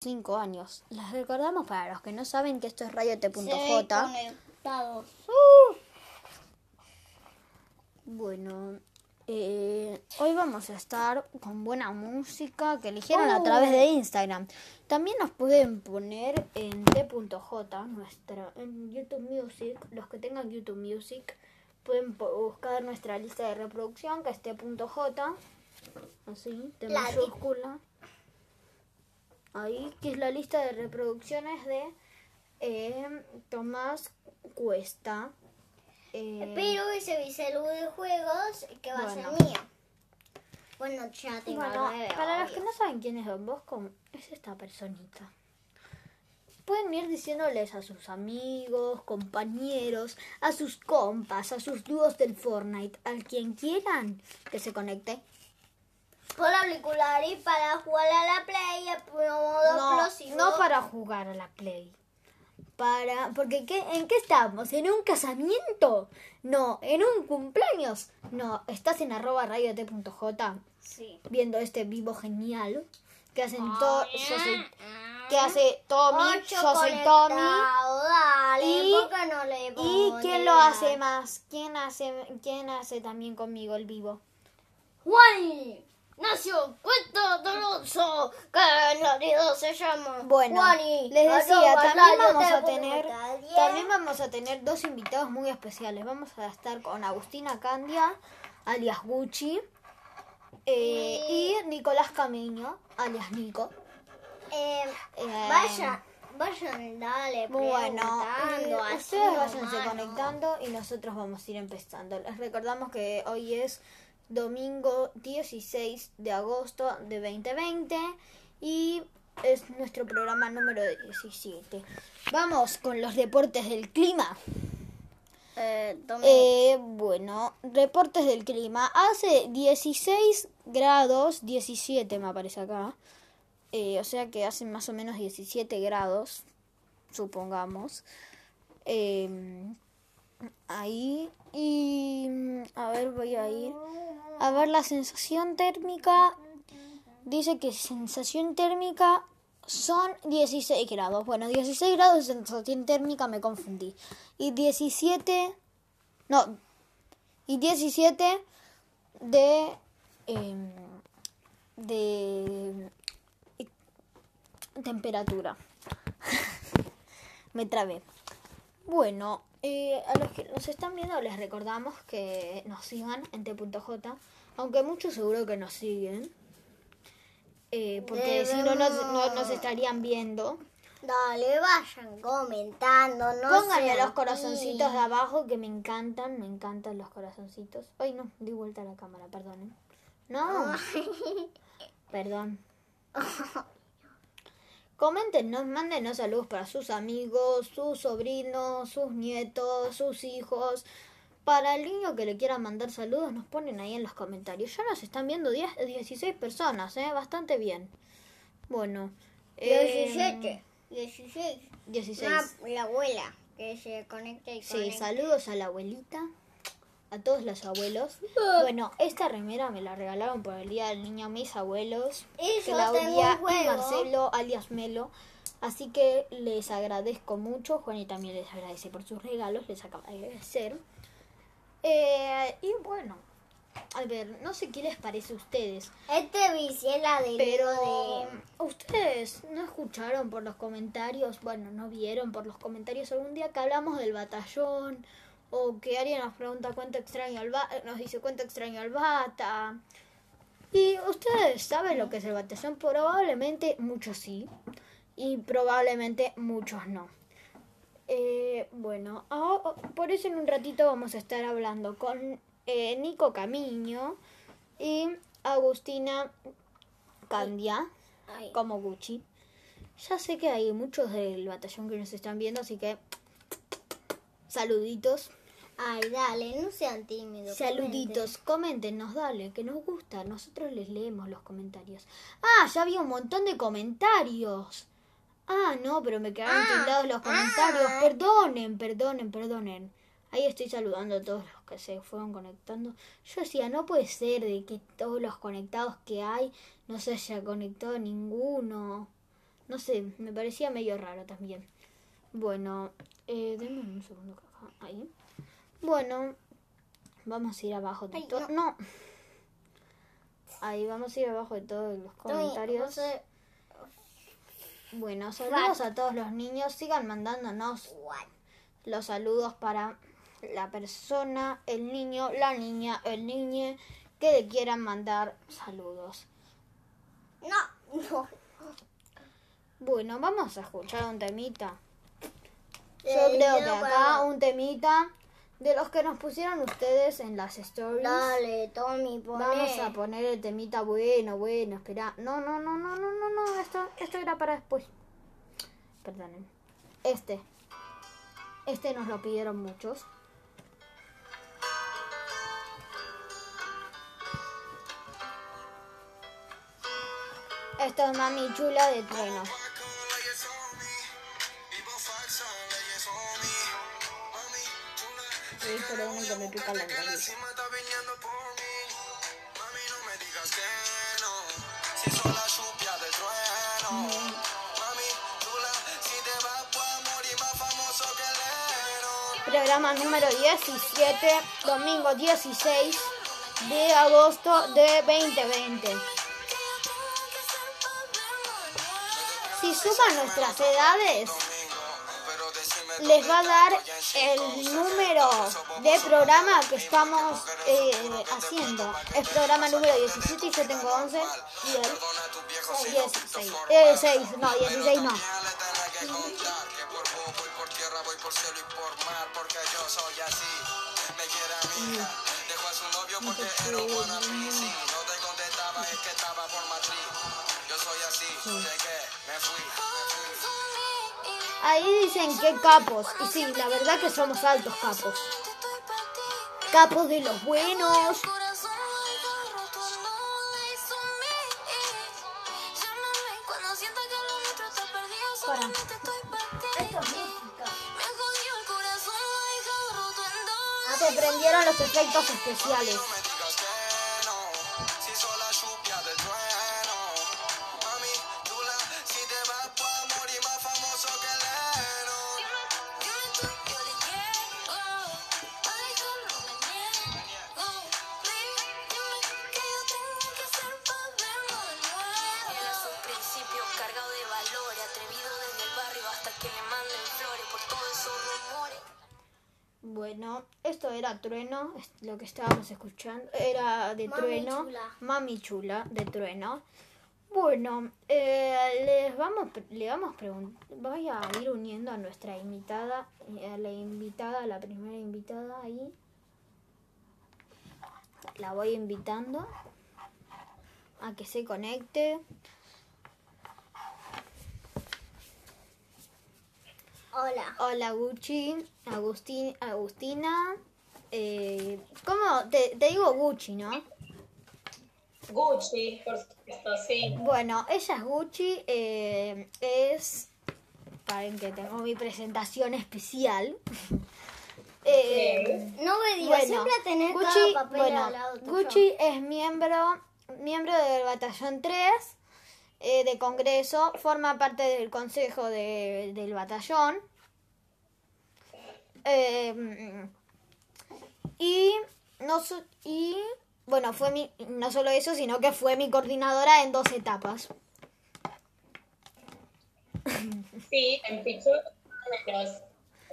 5 años. Les recordamos para los que no saben que esto es Radio T.J. conectados. Bueno, eh, hoy vamos a estar con buena música que eligieron a través de Instagram. También nos pueden poner en T.J, nuestra, en YouTube Music. Los que tengan YouTube Music pueden buscar nuestra lista de reproducción que es T.J. Así, de La- mayúscula. Ahí, que es la lista de reproducciones de eh, Tomás Cuesta. Eh, Pero ese Vicelu de juegos que va a ser mío. Bueno, ya tengo Bueno, nueve, para los que no saben quién es Don Bosco, es esta personita. Pueden ir diciéndoles a sus amigos, compañeros, a sus compas, a sus dúos del Fortnite, al quien quieran que se conecte. Por auricular y para jugar a la play a modo No, explosivo. no para jugar a la Play. Para, porque ¿qué, ¿en qué estamos? ¿En un casamiento? No, ¿en un cumpleaños? No, estás en arroba radio T.J Sí. viendo este vivo genial que hacen todo yo soy que hace Tommy Ocho yo soy Tommy Dale, Y- ¿por qué no le y quién lo hace más quién hace quién hace también conmigo el vivo Juani. Nació Cuento Doloso, que el marido se llama bueno les decía también vamos a tener también vamos a tener dos invitados muy especiales. Vamos a estar con Agustina Candia alias Gucci eh, y Nicolás Camiño alias Nico. Eh, Eh, vaya, vayan, dale, Bueno, eh, ustedes váyanse conectando y nosotros vamos a ir empezando. Les recordamos que hoy es domingo 16 de agosto de 2020 y es nuestro programa número 17. Vamos con los deportes del clima. Eh, Eh, bueno, reportes del clima. Hace 16 grados, 17 me aparece acá. Eh, o sea que hace más o menos 17 grados, supongamos. Eh, ahí. Y. A ver, voy a ir. A ver, la sensación térmica. Dice que sensación térmica son 16 grados. Bueno, 16 grados de sensación térmica me confundí. Y 17. No. Y 17 de. em, de. Temperatura. me trabé. Bueno, eh, a los que nos están viendo les recordamos que nos sigan en T.J. Aunque muchos seguro que nos siguen. Eh, porque si no nos, no nos estarían viendo. Dale, vayan comentando, no Pónganle los corazoncitos de abajo que me encantan, me encantan los corazoncitos. Ay, no, di vuelta a la cámara, perdonen. No, perdón. Coméntenos, mándenos saludos para sus amigos, sus sobrinos, sus nietos, sus hijos. Para el niño que le quiera mandar saludos, nos ponen ahí en los comentarios. Ya nos están viendo 10, 16 personas, ¿eh? Bastante bien. Bueno. eh, 17, 16. 16. Ah, la abuela que se conecta y Sí, conecta. saludos a la abuelita, a todos los abuelos. Bueno, esta remera me la regalaron por el Día del Niño mis abuelos, tengo Claudia y Marcelo, alias Melo. Así que les agradezco mucho. Juan y también les agradece por sus regalos, les acaba de agradecer. Eh, y bueno, a ver, no sé qué les parece a ustedes, Este bici es la de pero de... ustedes no escucharon por los comentarios, bueno, no vieron por los comentarios algún día que hablamos del batallón o que alguien nos pregunta cuánto extraño al bata, nos dice cuánto extraño al bata. Y ustedes saben lo que es el batallón, probablemente muchos sí y probablemente muchos no. Eh, bueno, ahora- por eso en un ratito vamos a estar hablando con eh, Nico Camiño y Agustina Candia Ay, como Gucci. Ya sé que hay muchos del batallón que nos están viendo, así que saluditos. Ay, dale, no sean tímidos. Saluditos, coméntenos, dale, que nos gusta. Nosotros les leemos los comentarios. Ah, ya había un montón de comentarios. Ah, no, pero me quedaron Ah, tildados los comentarios. ah. Perdonen, perdonen, perdonen. Ahí estoy saludando a todos los que se fueron conectando. Yo decía, no puede ser de que todos los conectados que hay no se haya conectado ninguno. No sé, me parecía medio raro también. Bueno, eh, denme un segundo acá. Ahí. Bueno, vamos a ir abajo de Ay, todo. No. Ahí vamos a ir abajo de todos los comentarios. No sé. Bueno, saludos a todos los niños. Sigan mandándonos los saludos para la persona, el niño, la niña, el niñe que le quieran mandar saludos. No, no. Bueno, vamos a escuchar un temita. Yo Eh, creo que acá un temita de los que nos pusieron ustedes en las stories. Dale, Tommy, poné. Vamos a poner el temita bueno, bueno, espera. No, no, no, no, no, no, no, esto, esto era para después. Perdonen. Este. Este nos lo pidieron muchos. Esto es Mami Chula de Trueno. Sí, perdonen que me pica la nariz. Programa número 17, domingo 16 de agosto de 2020. Si suman nuestras edades, les va a dar el número de programa que estamos eh, haciendo. Es programa número 17 y yo tengo 11 y él 16. Eh, 6, no, 16 no. Ahí dicen que capos. Y sí, la verdad que somos altos capos. Capos de los buenos. Para. Esto es música. Ah, te prendieron los efectos especiales. Lo que estábamos escuchando. Era de Mami Trueno. Chula. Mami Chula, de Trueno. Bueno, eh, les vamos, le vamos a preguntar. Voy a ir uniendo a nuestra invitada, eh, a la invitada, a la primera invitada ahí. La voy invitando a que se conecte. Hola. Hola Gucci, Agustín, Agustina. Eh, ¿Cómo? Te, te digo Gucci, ¿no? Gucci, por supuesto, sí. Bueno, ella es Gucci, eh, es... Paren que tengo mi presentación especial. Eh, No me digas, bueno, siempre tener Gucci, cada papel bueno, al lado tuyo. Gucci es miembro, miembro del Batallón 3 eh, de Congreso, forma parte del Consejo de- del Batallón. Eh, y, no, so- y bueno, fue mi, no solo eso, sino que fue mi coordinadora en dos etapas. Sí, en Pichu, menos.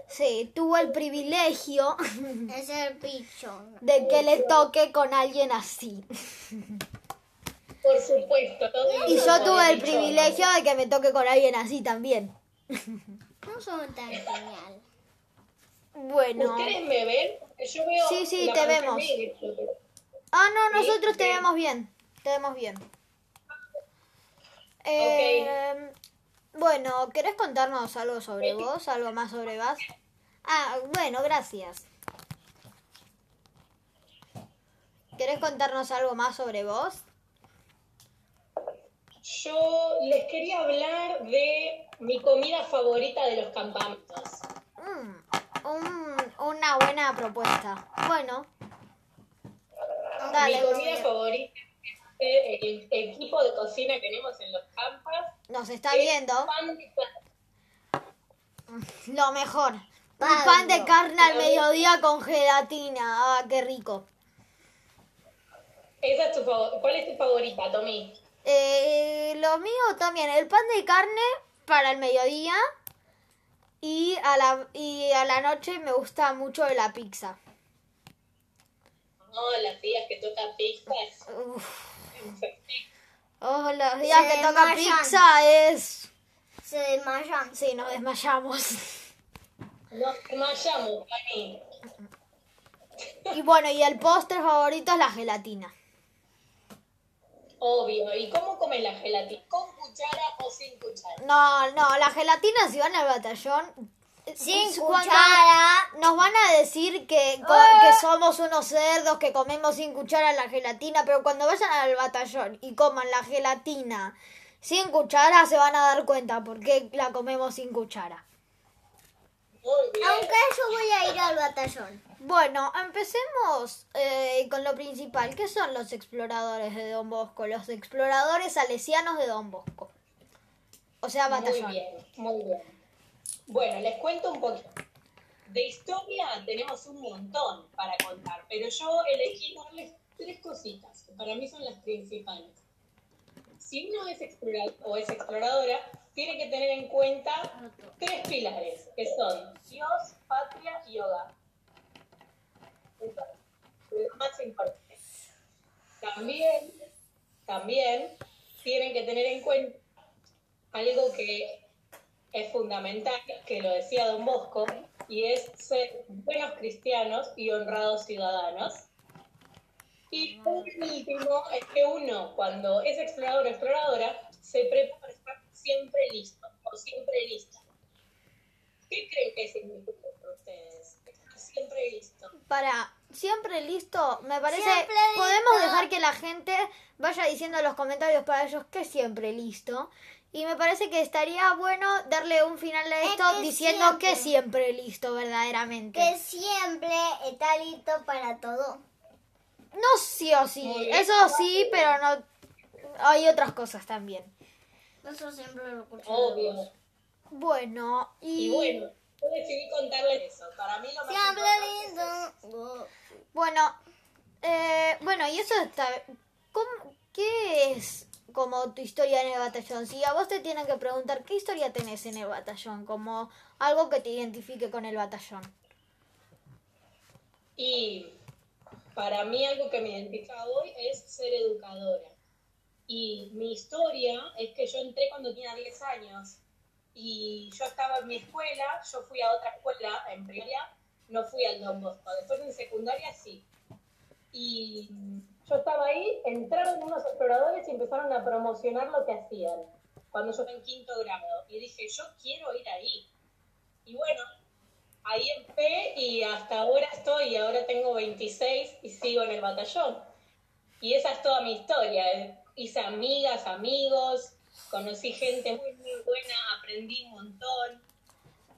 Sí, tuvo el privilegio Es el pichón. de que le toque con alguien así. Por supuesto. Y yo tuve el privilegio de que me toque con alguien así también. No son tan genial. Bueno. ¿Ustedes me ven? Yo veo Sí, sí, te vemos. Ah, no, Sí, nosotros te bien. vemos bien. Te vemos bien. Eh, Bueno, ¿querés contarnos algo sobre vos? ¿Algo más sobre vos? Ah, bueno, gracias. ¿Querés contarnos algo más sobre vos? Yo les quería hablar de mi comida favorita de los campamentos. Mm, un- una buena propuesta. Bueno. Dale, mi comida favorita es el, el equipo de cocina que tenemos en los campas nos está Es viendo, pan de carne. lo mejor. Un pan de carne al mediodía con gelatina. Ah, qué rico. Esa es tu favor- ¿Cuál es tu favorita, Tommy? Eh, lo mío también, el pan de carne para el mediodía y a la, y a la noche me gusta mucho la pizza. No, las días que toca pizza es Uf. Oh, los días Se que toca desmayan. pizza es... Se desmayan. Sí, nos desmayamos. Nos desmayamos, Pani. Y bueno, y el postre favorito es la gelatina. Obvio. ¿Y cómo comes la gelatina? ¿Con cuchara o sin cuchara? No, no, la gelatina si van al batallón... Sin es cuando cuchara. Nos van a decir que, co- Ah. que somos unos cerdos, que comemos sin cuchara la gelatina, pero cuando vayan al batallón y coman la gelatina sin cuchara se van a dar cuenta por qué la comemos sin cuchara. Muy bien. Aunque yo voy a ir al batallón. Bueno, empecemos eh, con lo principal. ¿Qué son los exploradores de Don Bosco? Los exploradores salesianos de Don Bosco. O sea, Muy batallón. bien, muy bien. Bueno, les cuento un poquito. De historia tenemos un montón para contar, pero yo elegí darles tres cositas, que para mí son las principales. Si uno es explorador o es exploradora, tiene que tener en cuenta tres pilares, que son Dios, patria y hogar. Más importante. También, también tienen que tener en cuenta algo que es fundamental, que lo decía Don Bosco, y es ser buenos cristianos y honrados ciudadanos. Y por último, es que uno, cuando es explorador o exploradora, se prepara para estar siempre listo, o siempre lista. ¿Qué creen que significa para ustedes? Estar siempre listo. Para siempre listo, me parece. Siempre podemos listo. dejar que la gente vaya diciendo en los comentarios para ellos que siempre listo. Y me parece que estaría bueno darle un final a Es esto que diciendo siempre. que siempre listo, verdaderamente. Que siempre está listo para todo. No sí o sí, eso sí, pero no. Hay otras cosas también. Eso siempre lo escucho. Obvio. Bueno, y. Y bueno, yo decidí contarles eso. Para mí lo más importante es eso. Bueno, eh, bueno, y eso está. ¿cómo- ¿Qué es como tu historia en el batallón? Si a vos te tienen que preguntar qué historia tenés en el batallón, como algo que te identifique con el batallón. Y para mí algo que me identifica hoy es ser educadora. Y mi historia es que yo entré cuando tenía 10 años y yo estaba en mi escuela, yo fui a otra escuela en primaria, no fui al Don Bosco, después en secundaria sí. Y yo estaba ahí, entraron unos exploradores y empezaron a promocionar lo que hacían, cuando yo estaba en quinto grado. Y dije, yo quiero ir ahí. Y bueno, ahí empecé y hasta ahora estoy, ahora tengo 26 y sigo en el batallón. Y esa es toda mi historia. Hice amigas, amigos, conocí gente muy, muy buena, aprendí un montón.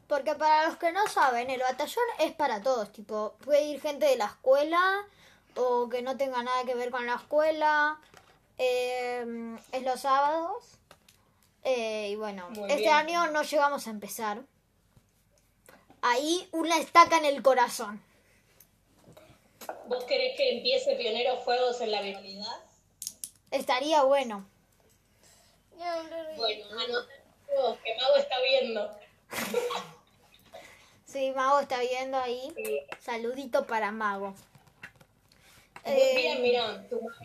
Porque para los que no saben, el batallón es para todos, tipo, puede ir gente de la escuela o que no tenga nada que ver con la escuela. eh, es los sábados. eh, y bueno, Muy este bien. año no llegamos a empezar. Ahí una estaca en el corazón. ¿Vos querés que empiece Pionero Fuegos en la virtualidad? Estaría bueno. Bueno, todos, que Mago está viendo. Sí, Mago está viendo ahí. Sí. Saludito para Mago. Muy Eh, bien, mirá, tu mamá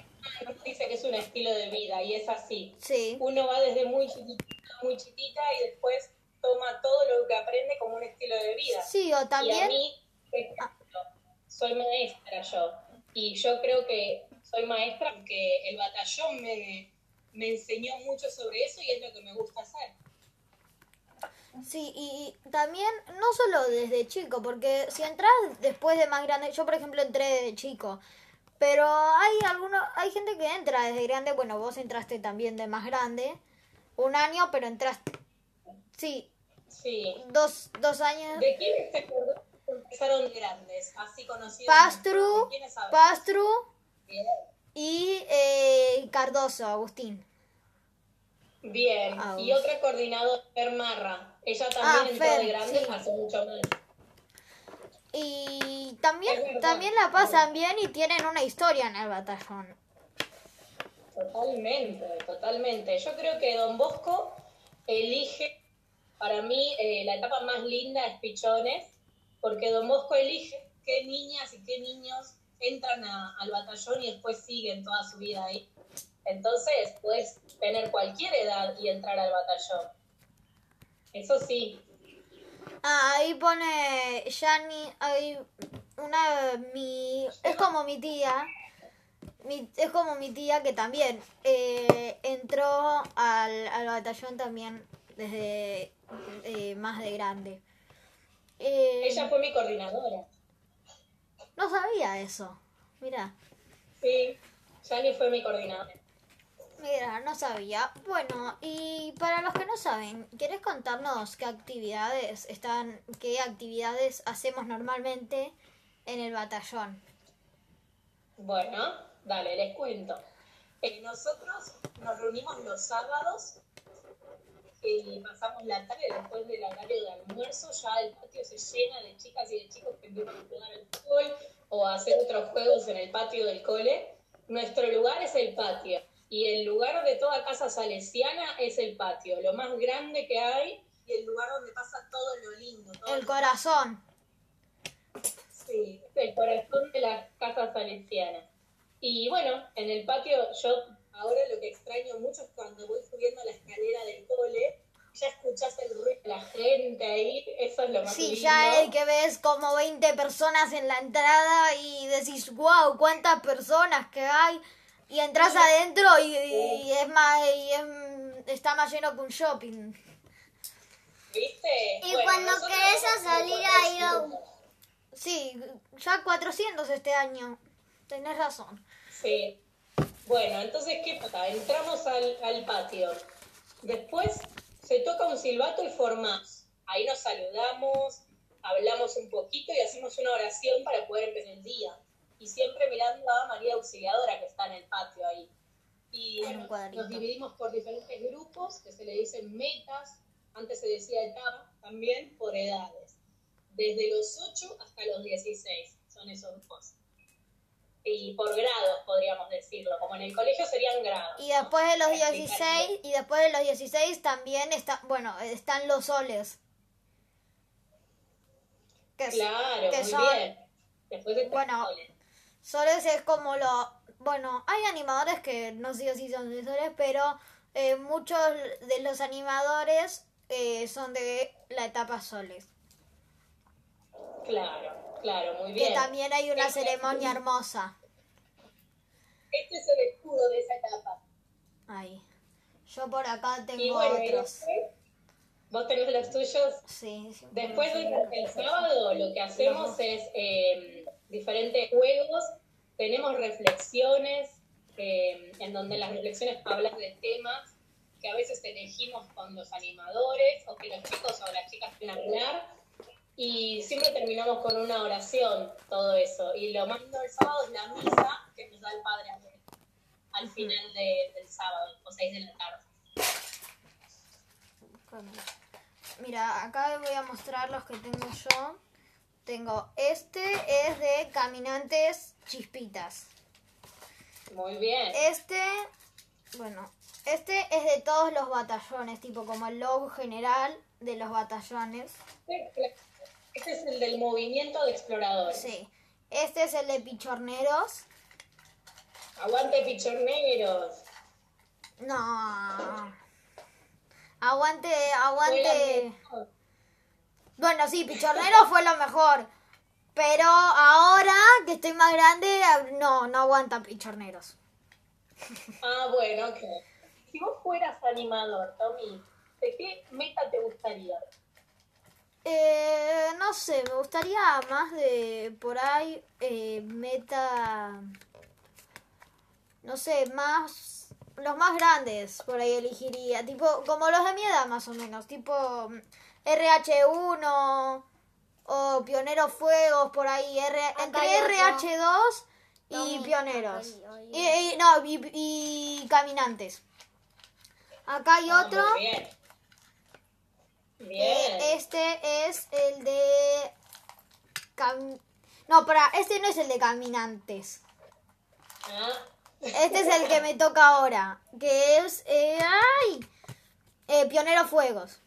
nos dice que es un estilo de vida y es así. Sí, Uno va desde muy chiquitita, muy chiquita y después toma todo lo que aprende como un estilo de vida. sí, o Y a también. mí, ejemplo, soy maestra yo. Y yo creo que soy maestra porque el batallón me, me enseñó mucho sobre eso y es lo que me gusta hacer. Sí, y también no solo desde chico, porque si entras después de más grande, yo por ejemplo entré desde chico, pero hay algunos, hay gente que entra desde grande, bueno, vos entraste también de más grande, un año, pero entraste, sí, Sí. dos, dos años. ¿De quiénes te acordás que empezaron de grandes? Así conocidos. Pastru, ¿De? Pastru Bien. y eh, Cardoso, Agustín. Bien. Y otra coordinadora, Marra. Ella también Ah, entró Fer, de grande, sí. hace mucho más. Y también, también la pasan bien y tienen una historia en el batallón. Totalmente, totalmente. Yo creo que Don Bosco elige, para mí, eh, la etapa más linda es Pichones, porque Don Bosco elige qué niñas y qué niños entran a- al batallón y después siguen toda su vida ahí. Entonces, puedes tener cualquier edad y entrar al batallón. Eso sí, Ah, ahí pone Yani, hay una, mi, es como mi tía, mi- es como mi tía que también eh, entró al, al batallón también desde eh, más de grande. Eh, ella fue mi coordinadora. no sabía eso, mira, Sí, Yani fue mi coordinadora. Mira, no sabía. Bueno, y para los que no saben, ¿querés contarnos qué actividades están, qué actividades hacemos normalmente en el batallón? Bueno, dale, les cuento. Eh, nosotros nos reunimos los sábados y pasamos la tarde después del horario de almuerzo. Ya el patio se llena de chicas y de chicos que empiezan a jugar al fútbol o a hacer otros juegos en el patio del cole. Nuestro lugar es el patio y el lugar de toda casa salesiana es el patio, lo más grande que hay y el lugar donde pasa todo lo lindo. todo El lo- corazón. Sí, el corazón de las casas salesianas. Y bueno, en el patio yo ahora lo que extraño mucho es cuando voy subiendo la escalera del cole, ya escuchás el ruido de la gente ahí, eso es lo más Sí, lindo. ya es que ves como 20 personas en la entrada y decís, wow, cuántas personas que hay. Y entras adentro y, y es más, y es- está más lleno que un shopping. ¿Viste? Y Bueno, cuando querés vamos salir a ir a un- vecinos. Sí, ya 400 este año. Tenés razón. Sí. Bueno, entonces, ¿qué pasa? Entramos al, al patio. Después se toca un silbato y formamos. Ahí nos saludamos, hablamos un poquito y hacemos una oración para poder empezar el día. Y siempre mirando a María Auxiliadora, que está en el patio ahí. Y bueno, nos dividimos por diferentes grupos, que se le dicen metas, antes se decía etapa, también por edades. Desde los 8 hasta los 16 son esos grupos y por grados podríamos decirlo, como en el colegio serían grados. Y después de los Para explicar 16, y después de los 16 también está, bueno, están los soles. Que, Claro, que muy son- bien. Después de Bueno, Soles es como lo... Bueno, hay animadores que no sé si son de Soles, pero eh, muchos de los animadores eh, son de la etapa Soles. Claro, claro, muy Que bien. también hay una Este- ceremonia hermosa. Este es el escudo de esa etapa. Ahí. Yo por acá tengo bueno, otros. vos tenés los tuyos. Sí, sí. Después del sábado lo que hacemos es eh, diferentes juegos, tenemos reflexiones, eh, en donde las reflexiones hablan de temas que a veces elegimos con los animadores o que los chicos o las chicas quieren hablar. Y siempre terminamos con una oración, todo eso. Y lo más lindo del sábado es la misa que nos da el Padre al final de- del sábado, o seis de la tarde. Mira, acá voy a mostrar los que tengo yo. Tengo este es de caminantes chispitas. Muy bien. Este, bueno, este es de todos los batallones, tipo como el logo general de los batallones. Este es el del movimiento de exploradores. Sí. Este es el de pichorneros. Aguante pichorneros. No. Aguante, aguante. Bueno, sí, pichorneros fue lo mejor. Pero ahora que estoy más grande, no, no aguantan pichorneros. Ah, bueno, ok. Si vos fueras animador, Tommy, ¿de qué meta te gustaría? Eh, no sé, me gustaría más de por ahí eh, meta, no sé, más los más grandes por ahí elegiría, tipo como los de mi edad más o menos, tipo RH1 o Pioneros Fuegos por ahí, R, entre hay otro. RH2 y Tommy, Pioneros y, y- no y, y Caminantes. Acá hay Ah, otro. muy bien. Este es el de... cam- No, para, este no es el de caminantes. Ah, Este es el que me toca ahora. Que es... eh, ¡Ay! Eh, Pionero Fuegos.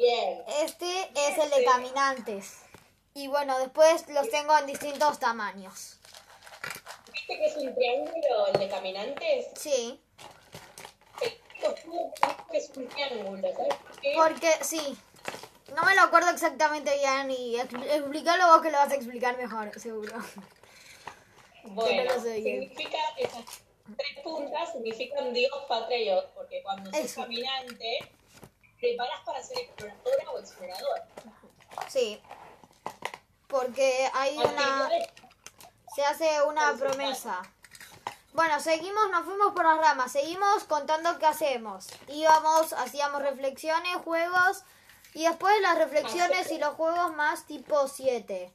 Bien. Este es el de caminantes. Y bueno, después los tengo en distintos tamaños. ¿Viste que es un triángulo el de caminantes? Sí, es un triángulo, ¿sabes por qué? porque sí. No me lo acuerdo exactamente bien y expl- explícalo vos que lo vas a explicar mejor, seguro. Bueno, no lo sé significa esas tres puntas significan Dios, patria y porque cuando sos Eso. caminante, preparas para ser exploradora o explorador. Sí. Porque hay una... Se hace una promesa. Bueno, seguimos, nos fuimos por las ramas, seguimos contando qué hacemos. Íbamos, hacíamos reflexiones, juegos y después las reflexiones y los juegos más tipo 7.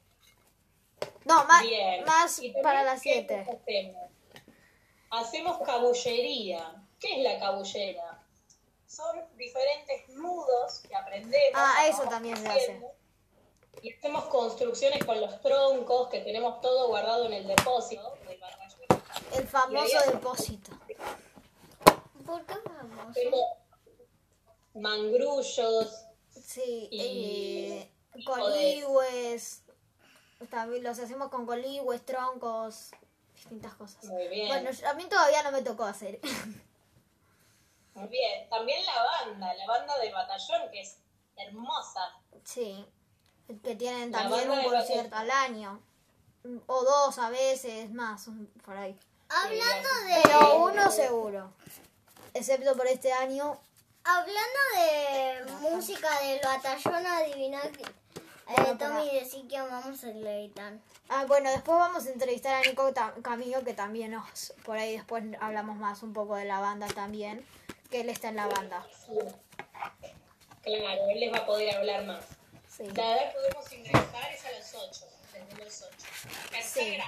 No, más, Bien. más para las ¿qué 7. Hacemos? hacemos cabullería. ¿Qué es la cabullera? Son diferentes nudos que aprendemos. Ah, eso también se haciendo, Y hacemos construcciones con los troncos, que tenemos todo guardado en el depósito. El famoso depósito. ¿Por qué vamos? Hacemos mangrullos, Sí, Y- eh, coligües. También los hacemos con coligües, troncos, distintas cosas. Muy bien. Bueno, a mí todavía no me tocó hacer. Muy bien. También la banda, la banda del batallón, que es hermosa. Sí, que tienen La también un concierto al año. O dos a veces, más, un- por ahí. Hablando Pero de, uno seguro. Excepto por este año. hablando de música del batallón, adivina que... Eh, Tommy, decí que vamos a gritar. Ah, bueno, después vamos a entrevistar a Nico Camillo, que también nos. Por ahí después hablamos más un poco de la banda también. Que él está en la banda. Claro, él les va a poder hablar más. Sí. La edad que podemos ingresar es a las 8, desde los 8. Tercer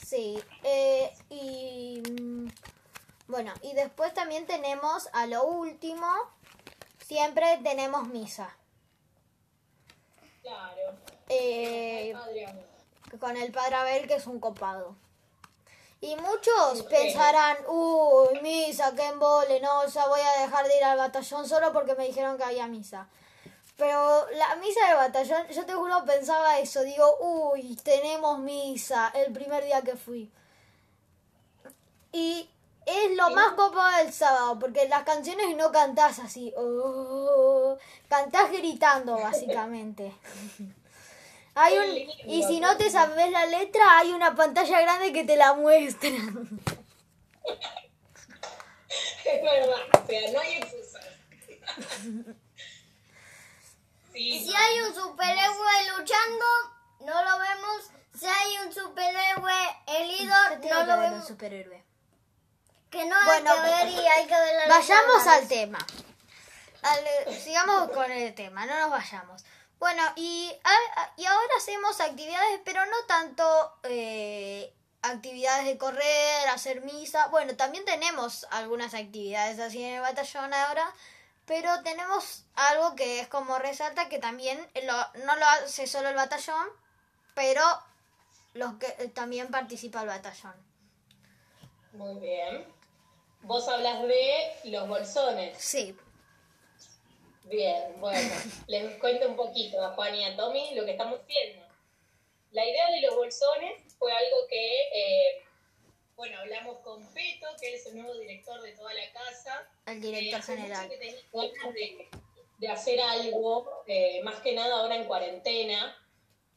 Sí. Sí. eh, y. mm, Bueno, y después también tenemos a lo último. Siempre tenemos misa. Claro. Eh, con el padre Abel, que es un copado. Y muchos pensarán, uy, misa, que embole, no, ya voy a dejar de ir al batallón solo porque me dijeron que había misa. Pero la misa del batallón, yo te juro pensaba eso, digo, uy, tenemos misa el primer día que fui. Y es lo más copado del sábado, porque las canciones no cantás así, oh, cantás gritando básicamente. Hay un, y si no te sabes la letra, hay una pantalla grande que te la muestra. Es verdad, o sea, no hay excusas. Y Sí, si hay un superhéroe luchando, no lo vemos. Si hay un superhéroe herido, no lo vemos. superhéroe. Que no hay Bueno, que ver y hay que ver la Vayamos letra. al tema. Al- sigamos con el tema, no nos vayamos. Bueno, y, a- y ahora hacemos actividades, pero no tanto eh, actividades de correr, hacer misa. Bueno, también tenemos algunas actividades así en el batallón ahora, pero tenemos algo que es como resalta que también lo- no lo hace solo el batallón, pero los que eh, también participa el batallón. muy bien. Vos hablas de los bolsones. Sí, Bien, bueno, les cuento un poquito a Juan y a Tommy lo que estamos haciendo. La idea de los bolsones fue algo que, eh, bueno, hablamos con Peto, que es el nuevo director de toda la casa. el Eh, director hace general. mucho que tenía ganas de, de hacer algo, eh, más que nada ahora en cuarentena.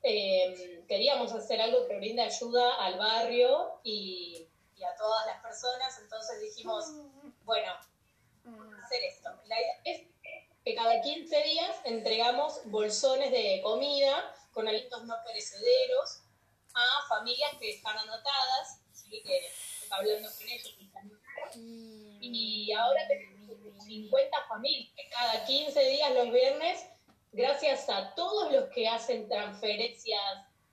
Eh, queríamos hacer algo que brinde ayuda al barrio y, y a todas las personas, entonces dijimos, bueno, hacer esto. La idea es que cada 15 días entregamos bolsones de comida con alimentos no perecederos a familias que están anotadas, ¿sí? que hablando con ellos. Y ahora tenemos 50 familias cada 15 días los viernes, gracias a todos los que hacen transferencias,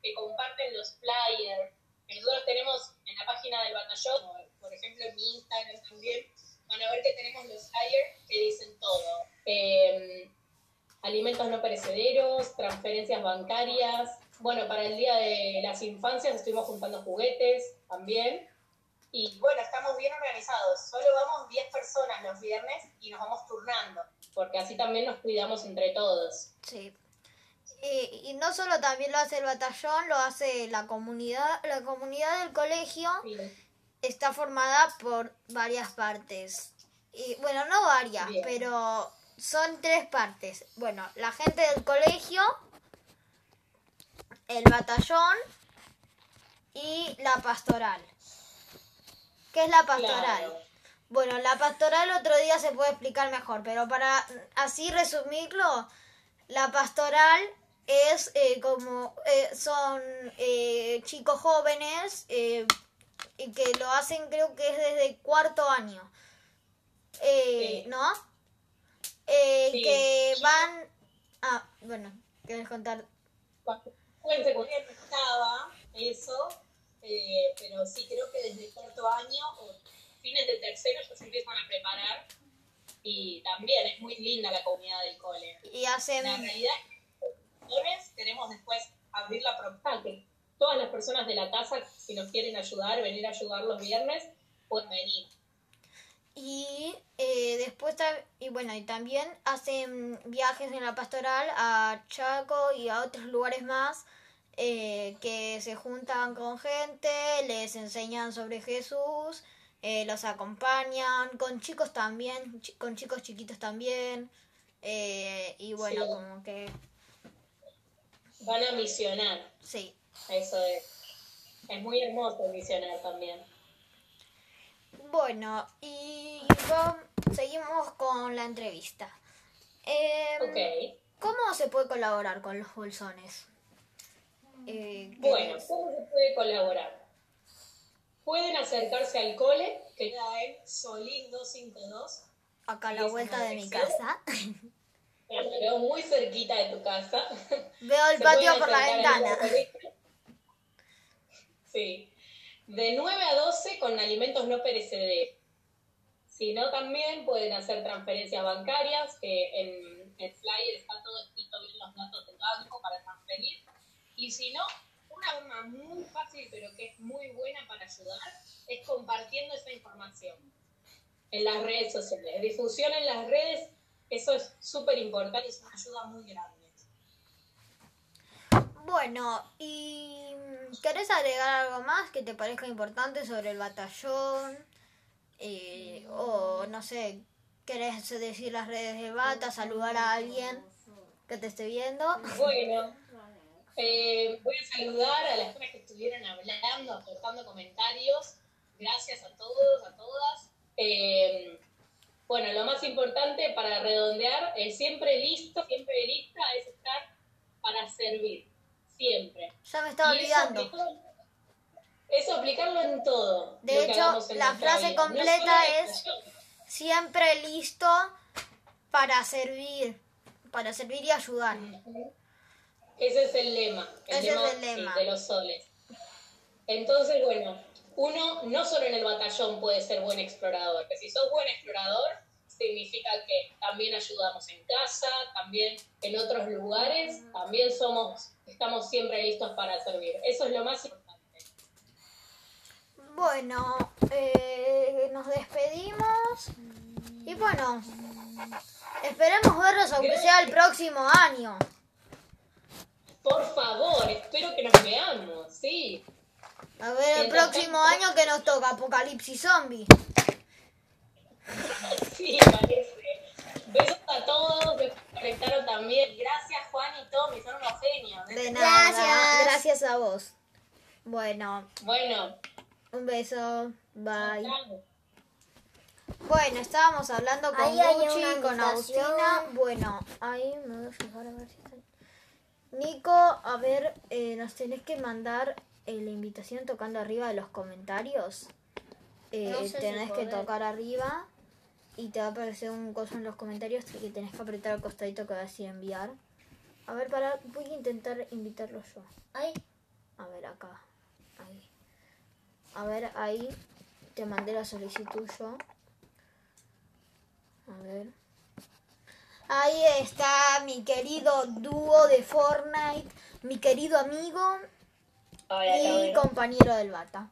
que comparten los flyers. Nosotros tenemos en la página del batallón, por ejemplo en mi Instagram también, van a ver que tenemos los flyers que dicen todo. Eh, alimentos no perecederos, transferencias bancarias. Bueno, para el Día de las Infancias estuvimos juntando juguetes también. Y bueno, estamos bien organizados. Solo vamos 10 personas los viernes y nos vamos turnando, porque así también nos cuidamos entre todos. Sí. Y, y no solo también lo hace el batallón, lo hace la comunidad. La comunidad del colegio está formada por varias partes. Y bueno, no varias, Bien. pero son tres partes. Bueno, la gente del colegio, el batallón y la pastoral. ¿Qué es la pastoral? Claro. Bueno, la pastoral otro día se puede explicar mejor, pero para así resumirlo, la pastoral es eh, como eh, son eh, chicos jóvenes eh, y que lo hacen creo que es desde cuarto año, Sí. ¿no? Eh, Sí. Que van... Ah, bueno, ¿quieres contar? En secundaria no estaba eso, eh, pero sí creo que desde el cuarto año o fines de tercero ya se empiezan a preparar y también es muy linda la comunidad del cole. Y hacen... La realidad es que queremos después abrir la propuesta que todas las personas de la casa, si nos quieren ayudar, venir a ayudar los viernes, pueden venir. Y eh, después, y bueno, y también hacen viajes en la pastoral a Chaco y a otros lugares más eh, que se juntan con gente, les enseñan sobre Jesús, eh, los acompañan, con chicos también, con chicos chiquitos también. eh, y bueno, Sí. como que Van a misionar, sí. eso es. Es muy hermoso misionar también. Bueno, y seguimos con la entrevista. Ok. ¿Cómo se puede colaborar con los bolsones? Eh, ¿qué Bueno? ¿cómo se puede colaborar? Pueden acercarse al cole, que queda en Solís 252. acá a la vuelta de mi casa. Bueno, quedó muy cerquita de tu casa. Veo el patio por la ventana. Sí. De 9 a 12 con alimentos no perecederos. Si no, también pueden hacer transferencias bancarias, que en el flyer está todo escrito bien los datos del banco para transferir. Y si no, una forma muy fácil, pero que es muy buena para ayudar, es compartiendo esa información en las redes sociales. Difusión en las redes, eso es súper importante, es una ayuda muy grande. Bueno, ¿y querés agregar algo más que te parezca importante sobre el batallón? Eh, o no sé, ¿querés decir las redes de bata, saludar a alguien que te esté viendo? Bueno, eh, voy a saludar a las personas que estuvieron hablando, aportando comentarios. Gracias a todos, a todas. Eh, bueno, lo más importante para redondear, siempre listo, siempre lista es estar para servir. Siempre. Ya me estaba Y eso olvidando. aplicarlo- Eso aplicarlo en todo. De hecho, la frase vida. Completa es- Siempre listo para servir, para servir y ayudar. Ese es el lema. El Ese es el lema. de los soles. Entonces, bueno, uno no solo en el batallón puede ser buen explorador, que si sos buen explorador, significa que también ayudamos en casa, también en otros lugares, también somos, estamos siempre listos para servir. Eso es lo más importante. Bueno, eh, nos despedimos. Y bueno, esperemos verlos aunque sea el próximo año. Por favor, espero que nos veamos, sí. A ver, el próximo año que nos toca, Apocalipsis Zombie. Sí, parece. Besos a todos, que conectaron también. Gracias, Juan y Tommy, son unos genios. ¿eh? De nada. Gracias. Gracias a vos. Bueno, Bueno, un beso. Bye. Bueno, estábamos hablando con Ahí Gucci, con. Agustina. Bueno, ahí me voy a fijar a ver si están. Nico, a ver, eh, nos tenés que mandar eh, la invitación tocando arriba de los comentarios. Eh, No sé si tenés que tocar arriba y te va a aparecer un coso en los comentarios que tenés que apretar el costadito que va a decir enviar. A ver, para, voy a intentar invitarlo yo. Ay, A ver, acá. Ahí. A ver, ahí te mandé la solicitud yo. A ver. Ahí está mi querido dúo de Fortnite, mi querido amigo está y compañero del bata.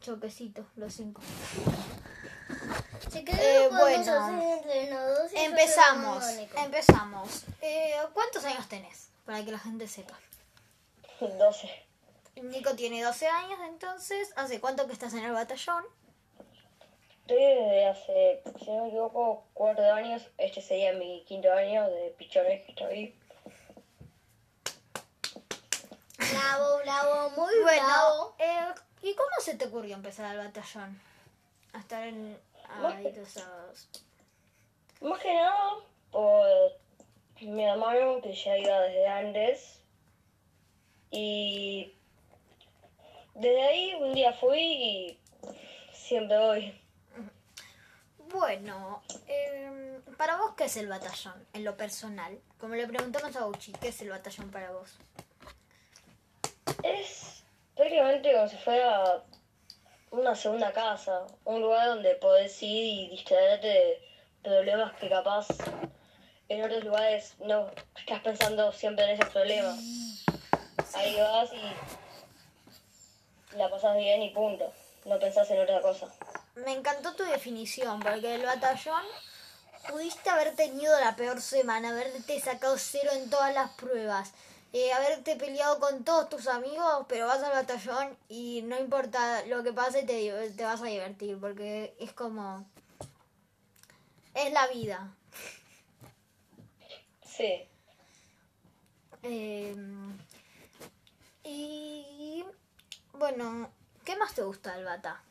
Choquecito, los cinco. Eh, bueno. dos Empezamos, empezamos. Eh, ¿Cuántos años tenés? Para que la gente sepa. 12. Nico tiene 12 años, entonces, ¿hace cuánto que estás en el batallón? Estoy desde hace, si no me equivoco, cuatro años. Este sería mi quinto año de pichones que estoy. Bravo, bravo, muy Bueno, bravo. eh, ¿y cómo se te ocurrió empezar el batallón? A estar en... Ay. Más que nada por mi hermano que ya iba desde antes. Y desde ahí un día fui y siempre voy. Bueno, eh, para vos, ¿qué es el batallón? En lo personal. Como le preguntamos a Uchi, ¿qué es el batallón para vos? Es prácticamente como si fuera una segunda casa, un lugar donde podés ir y distraerte de problemas que capaz en otros lugares no estás pensando siempre en esos problemas. Ahí vas y la pasas bien y punto. No pensás en otra cosa. Me encantó tu definición, porque el batallón pudiste haber tenido la peor semana, haberte sacado cero en todas las pruebas, eh, haberte peleado con todos tus amigos, pero vas al batallón y no importa lo que pase, te, te vas a divertir, porque es como... Es la vida. Sí. Eh, y bueno, ¿qué más te gusta del bata?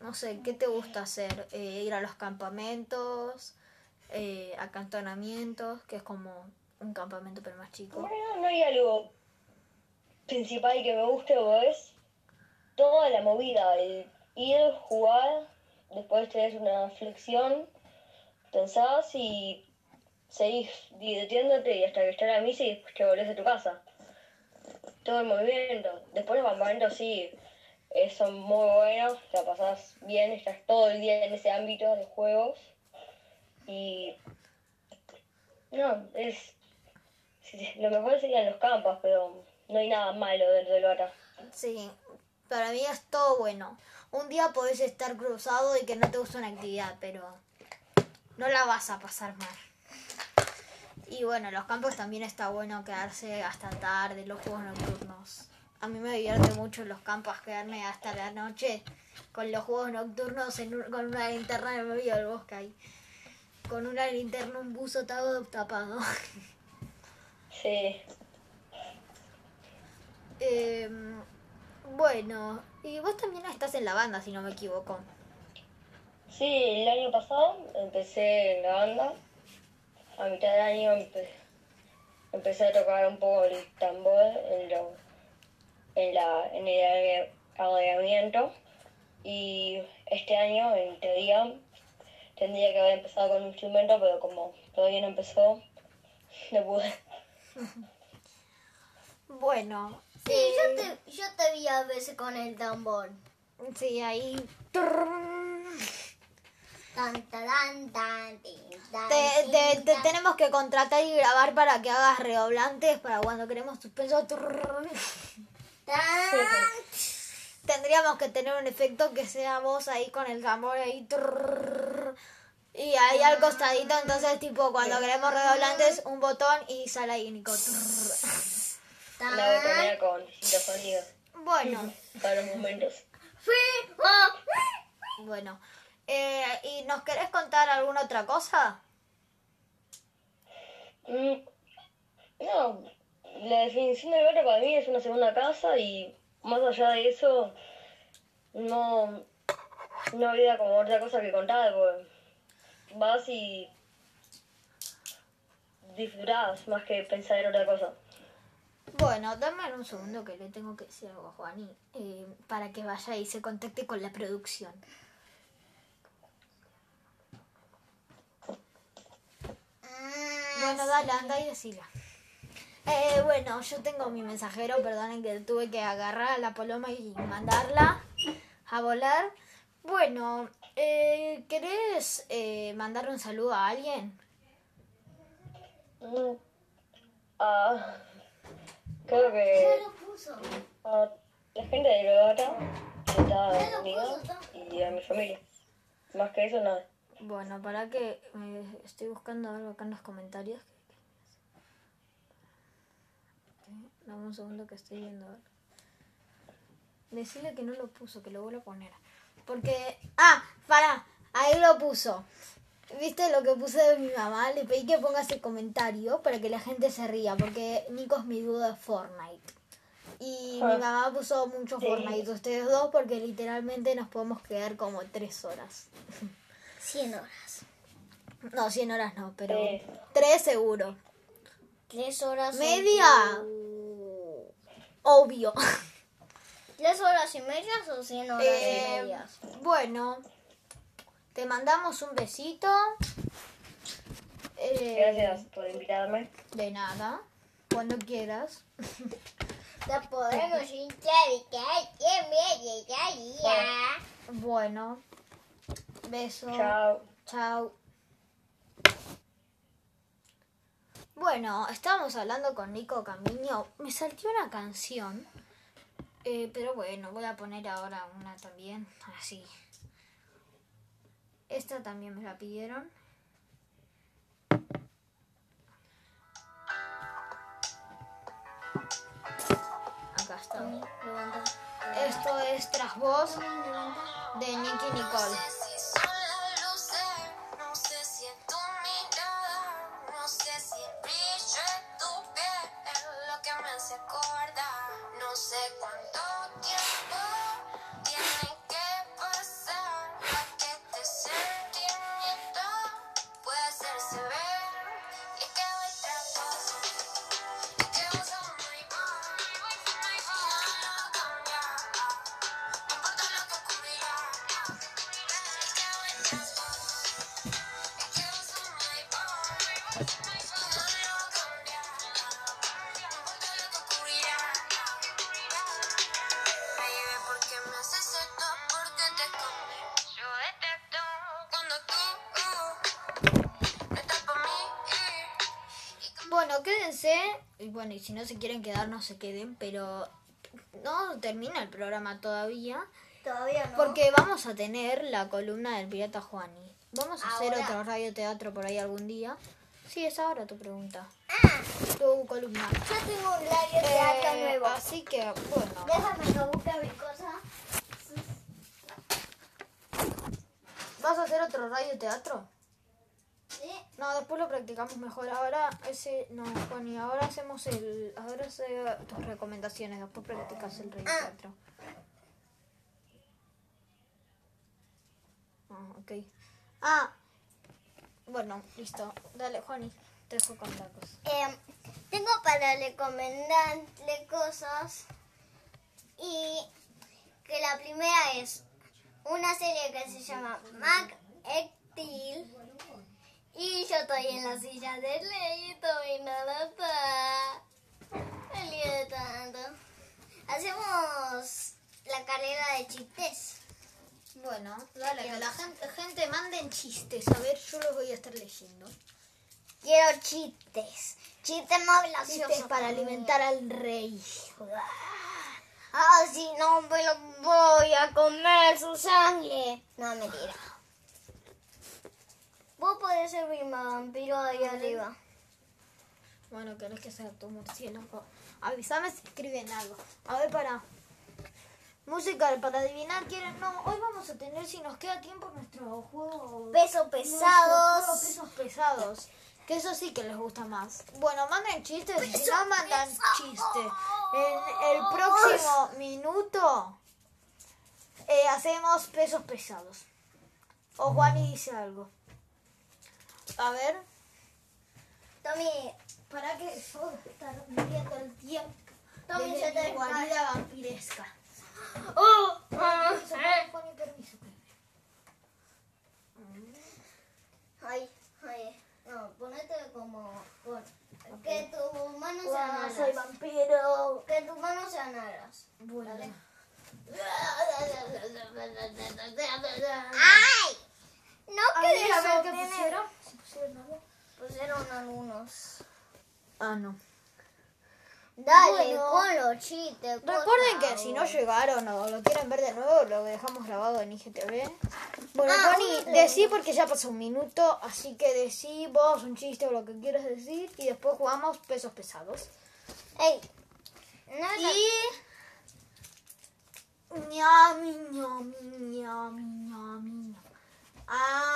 No sé, ¿qué te gusta hacer? Eh, ir a los campamentos, eh, acantonamientos, que es como un campamento pero más chico. Bueno, no hay algo principal que me guste es toda la movida, el ir, jugar, después tenés una flexión, pensás y seguís divirtiéndote y hasta que está la misa y después te volvés a tu casa. Todo el movimiento. Después los campamentos sí, eh, son muy buenos, la pasás bien, estás todo el día en ese ámbito de juegos y... No, es lo mejor serían los campos, pero no hay nada malo dentro del bata. Sí, para mí es todo bueno. Un día podés estar cruzado y que no te gusta una actividad, pero no la vas a pasar mal. Y bueno, los campos también está bueno quedarse hasta tarde, los juegos nocturnos. A mí me divierte mucho los campos quedarme hasta la noche con los juegos nocturnos en un- con una linterna en medio del bosque ahí. Con una linterna, un buzo todo tapado. Sí, Em, bueno, y vos también estás en la banda, si no me equivoco. sí, el año pasado empecé en la banda. A mitad de año empe- empecé a tocar un poco el tambor en, lo- en, la, en el agregamiento. Y este año, en teoría, tendría que haber empezado con un instrumento, pero como todavía no empezó, no pude. Bueno, Sí, yo te, yo te vi a veces con el tambor. sí, ahí. Tan, tan, tan, tin, tan, Te, te- te tenemos que contratar y grabar para que hagas redoblantes para cuando queremos suspenso. Tendríamos que tener un efecto que sea vos ahí con el tambor ahí. Y ahí al costadito, entonces tipo cuando queremos redoblantes, un botón y sale ahí Nico. Una botonera con Bueno, para los momentos. Bueno. Eh, ¿Y nos querés contar alguna otra cosa? Mm, No, la definición del barrio para mí es una segunda casa y más allá de eso no, no había como otra cosa que contar, porque vas y disfrutás más que pensar en otra cosa. Bueno, dame un segundo que le tengo que decir algo a Juani eh, para que vaya y se contacte con la producción. Bueno, dale, anda y decila. Eh, bueno, yo tengo mi mensajero, perdonen que tuve que agarrar a la paloma y mandarla a volar. Bueno, eh, ¿querés eh, mandar un saludo a alguien? Mm, ah, creo que lo puso. a la gente de Logata, que está está. y a mi familia. Más que eso, nada. Bueno, para que eh, estoy buscando algo acá en los comentarios. Dame un segundo que estoy viendo. algo. Decirle que no lo puso, que lo vuelva a poner. Porque. ¡Ah! Para, ahí lo puso. ¿Viste lo que puse de mi mamá? Le pedí que ponga ese comentario para que la gente se ría. Porque Nico es mi duda de Fortnite. Y mi Ah. mamá puso mucho Sí. Fortnite. Ustedes dos, porque literalmente nos podemos quedar como tres horas. 100 horas. No, 100 horas no, pero. 3 seguro. 3 horas. Media. Obvio. ¿Tres horas y medias o 100 horas Eh, y medias? bueno, te mandamos un besito. Eh, Gracias por invitarme. De nada, cuando quieras. La podemos. Bueno, beso. Chao. Chao. Bueno, estábamos hablando con Nico Camino. Me saltó una canción. Eh, pero bueno, voy a poner ahora una también. Así. Esta también me la pidieron. Acá está. Esto es Tras Voz de Nicky Nicole. Quédense. Y bueno, y si no se quieren quedar, no se queden. Pero no termina el programa todavía. Todavía no. Porque vamos a tener la columna del pirata Juani. Vamos a hacer otro radioteatro por ahí algún día. Sí, es ahora tu pregunta. Ah, Tu columna. yo tengo un radio teatro Eh, nuevo. así que, bueno. Déjame que busque mi cosa. ¿Vas a hacer otro radioteatro? No, después lo practicamos mejor. Ahora ese. No, Juani, ahora hacemos el. Ahora hace tus recomendaciones. Después practicas el radioteatro. Ah, ok. Ah, bueno, listo. Dale, Juani, te dejo con la cosa. Eh, tengo para recomendarle cosas y que la primera es una serie que se llama Mac Steel y yo estoy en la silla de ley y nada está. Me lío de tanto. Hacemos la carrera de chistes. Bueno, dale, que la gente, gente manden chistes. A ver, yo los voy a estar leyendo. Quiero chistes. Chistes más graciosos. Chistes para alimentar al rey. Ah, si no me lo voy a comer su sangre. No, mentira. Vos podés ser mi vampiro ahí arriba. Bueno, querés que sea tu murciélago. Avísame si escriben algo. A ver, para. Música para adivinar quieren. No, hoy vamos a tener, si nos queda tiempo, nuestro juego. Peso nuestro pesados. juego pesos pesados. Que eso sí que les gusta más. Bueno, manden chistes. si no mandan chistes, en el próximo minuto eh, hacemos pesos pesados. O Juani dice algo. A ver. Tommy, Para que yo estar midiendo el tiempo Tommy, se te guarida vampiresca. ¡Oh! Permiso, Juani, permiso. Ay, ay. No, ponete como. pon- Que tus manos sean Hola, alas. soy vampiro. Que tus manos sean alas. Bueno. ¡Ay! No A que ver, a ver qué pusieron. ¿Sí pusieron algo? Pusieron algunos. Ah, no. Dale, Bueno. con los chistes. Recuerden que si no llegaron o lo quieren ver de nuevo, lo dejamos grabado en IGTV. Bueno, Ah, Connie, decí porque ya pasó un minuto, así que decí vos un chiste o lo que quieras decir y después jugamos pesos pesados. Ey, no Y... ñami, ñami, ñami, ñami, ñami. Ah.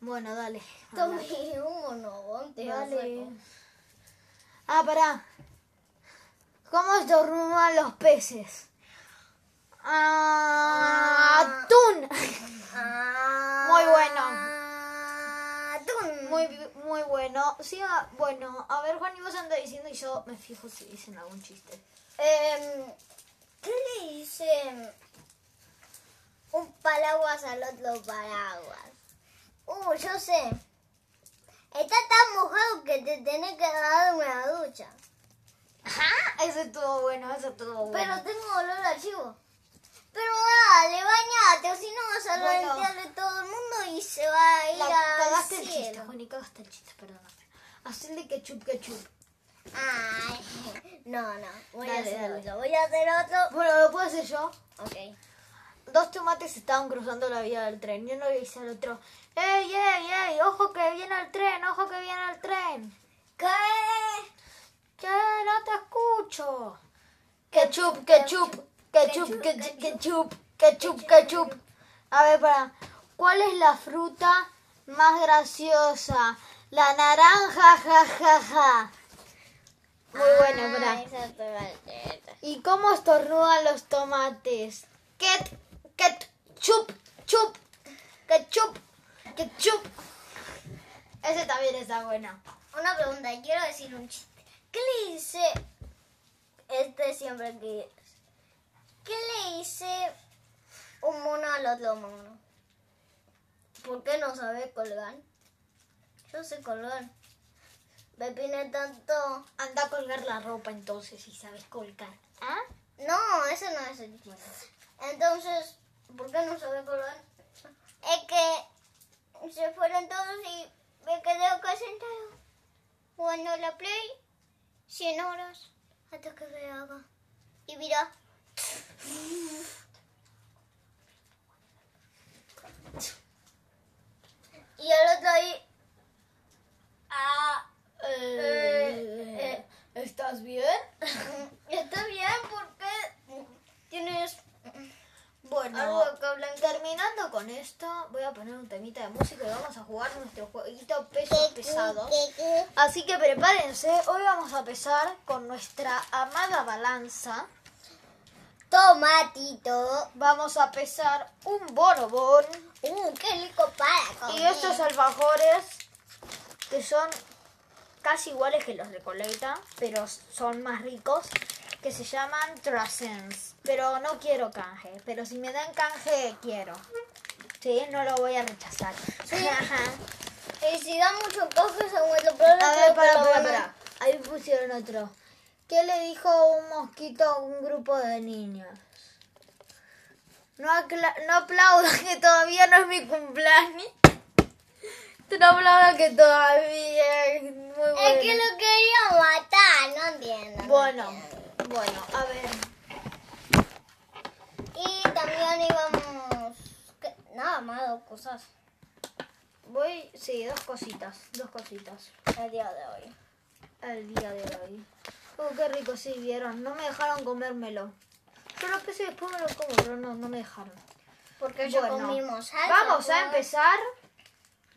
Bueno, dale. Tomé un monobonte. Dale. Ah, pará. ¿Cómo estornudan los peces? Ah, atún. Muy bueno. Atún. Muy, muy bueno. Sí, ah, bueno. A ver, Juan, y vos andas diciendo y yo me fijo si dicen algún chiste. Em, ¿Qué le dice un paraguas al otro paraguas? Uh, yo sé. Está tan mojado que te tenés que dar una ducha. Ajá, ese estuvo bueno, ese estuvo bueno. Pero tengo olor a chivo. Pero dale, bañate, o si no vas a Bueno. limpiarle todo el mundo y se va a ir La- al cagaste el chiste, y cagaste el chiste, perdóname. Hacerle ketchup, ketchup. Ay, no, no. Voy a hacer dale. otro. Voy a hacer otro. Bueno, ¿lo puedo hacer yo? Ok. Dos tomates estaban cruzando la vía del tren y uno le dice al otro, ¡Ey, ey, ey! ¡Ojo que viene el tren! ¡Ojo que viene el tren! ¿Qué? ¿Qué? No te escucho. Ketchup, ketchup, ketchup, Ketchup, ketchup, ketchup. A ver, para. ¿Cuál es la fruta más graciosa? La naranja, ja, ja, ja. Muy bueno, para. Ah. ¿Y cómo estornudan los tomates? Ket, ket, chup, chup, ketchup, ketchup. Ese también está bueno. Una pregunta, quiero decir un chiste. ¿Qué le dice este siempre que ¿Qué le dice un mono al otro mono? ¿Por qué no sabe colgar? Yo sé colgar. Me pine tanto. Anda a colgar la ropa entonces si sabes colgar. ¿Ah? No, ese no es el chiste. Entonces, ¿por qué no sabe colgar? Es que se fueron todos y me quedé acá sentado jugando la play 100 horas hasta que se haga. Y mira, y el otro ahí, ah, eh, eh, ¿Estás bien? está bien porque tienes Bueno, algo que hablan terminando con esto, voy a poner un temita de música y vamos a jugar nuestro jueguito pesos pesados. Así que prepárense, hoy vamos a pesar con nuestra amada balanza. Tomatito. Vamos a pesar un bonobón Uh, qué rico para comer. y estos alfajores que son casi iguales que los de Coleta, pero son más ricos, que se llaman Trasens. Pero no quiero canje, pero si me dan canje, quiero. Sí, no lo voy a rechazar. Y si da mucho coge, se vuelve problema. A ver, para, para, para. Ahí pusieron otro. ¿Qué le dijo un mosquito a un grupo de niños? No, no que todavía no es mi cumpleaños. No aplaudan que todavía es muy bueno. Es que lo quería matar, no entiendo. no Bueno, entiendo. bueno, a ver. Y también íbamos... Nada más dos cosas Voy, sí, dos cositas, dos cositas. el día de hoy. El día de hoy. Oh, qué rico, sí, vieron. No me dejaron comérmelo. Yo lo y después me lo como, pero no, no me dejaron. Porque Bueno, comimos algo. Vamos a empezar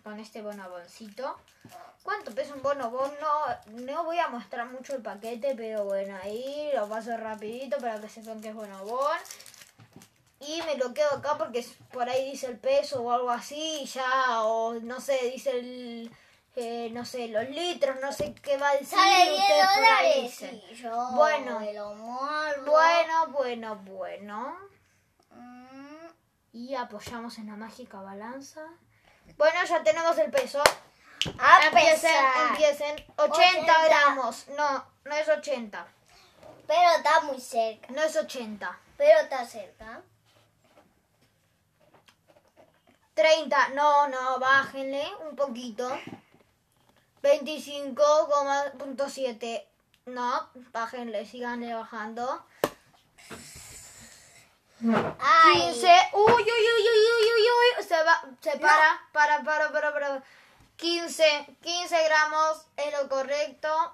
con este bonoboncito. ¿Cuánto pesa un bonobón? No, no voy a mostrar mucho el paquete, pero bueno, ahí lo paso rapidito para que sepan que es bonobón. Y me lo quedo acá porque por ahí dice el peso o algo así, y ya, o no sé, dice el, eh, no sé, los litros, no sé qué va a decir. Sale 10 ustedes por ahí dólares. yo Bueno. Bueno, bueno, bueno. Mm, Y apoyamos en la mágica balanza. Bueno, ya tenemos el peso. A empiecen, pesar. empiecen. 80, 80. gramos. No, no es 80. Pero está muy cerca. No es 80. Pero está cerca. 30, no, no, bájenle un poquito. 25,7. No, bájenle, síganle bajando. Ay. 15. Uy, uy, uy, uy, uy, uy, uy. Se va, se para, para, para, para, para. 15, 15 gramos es lo correcto.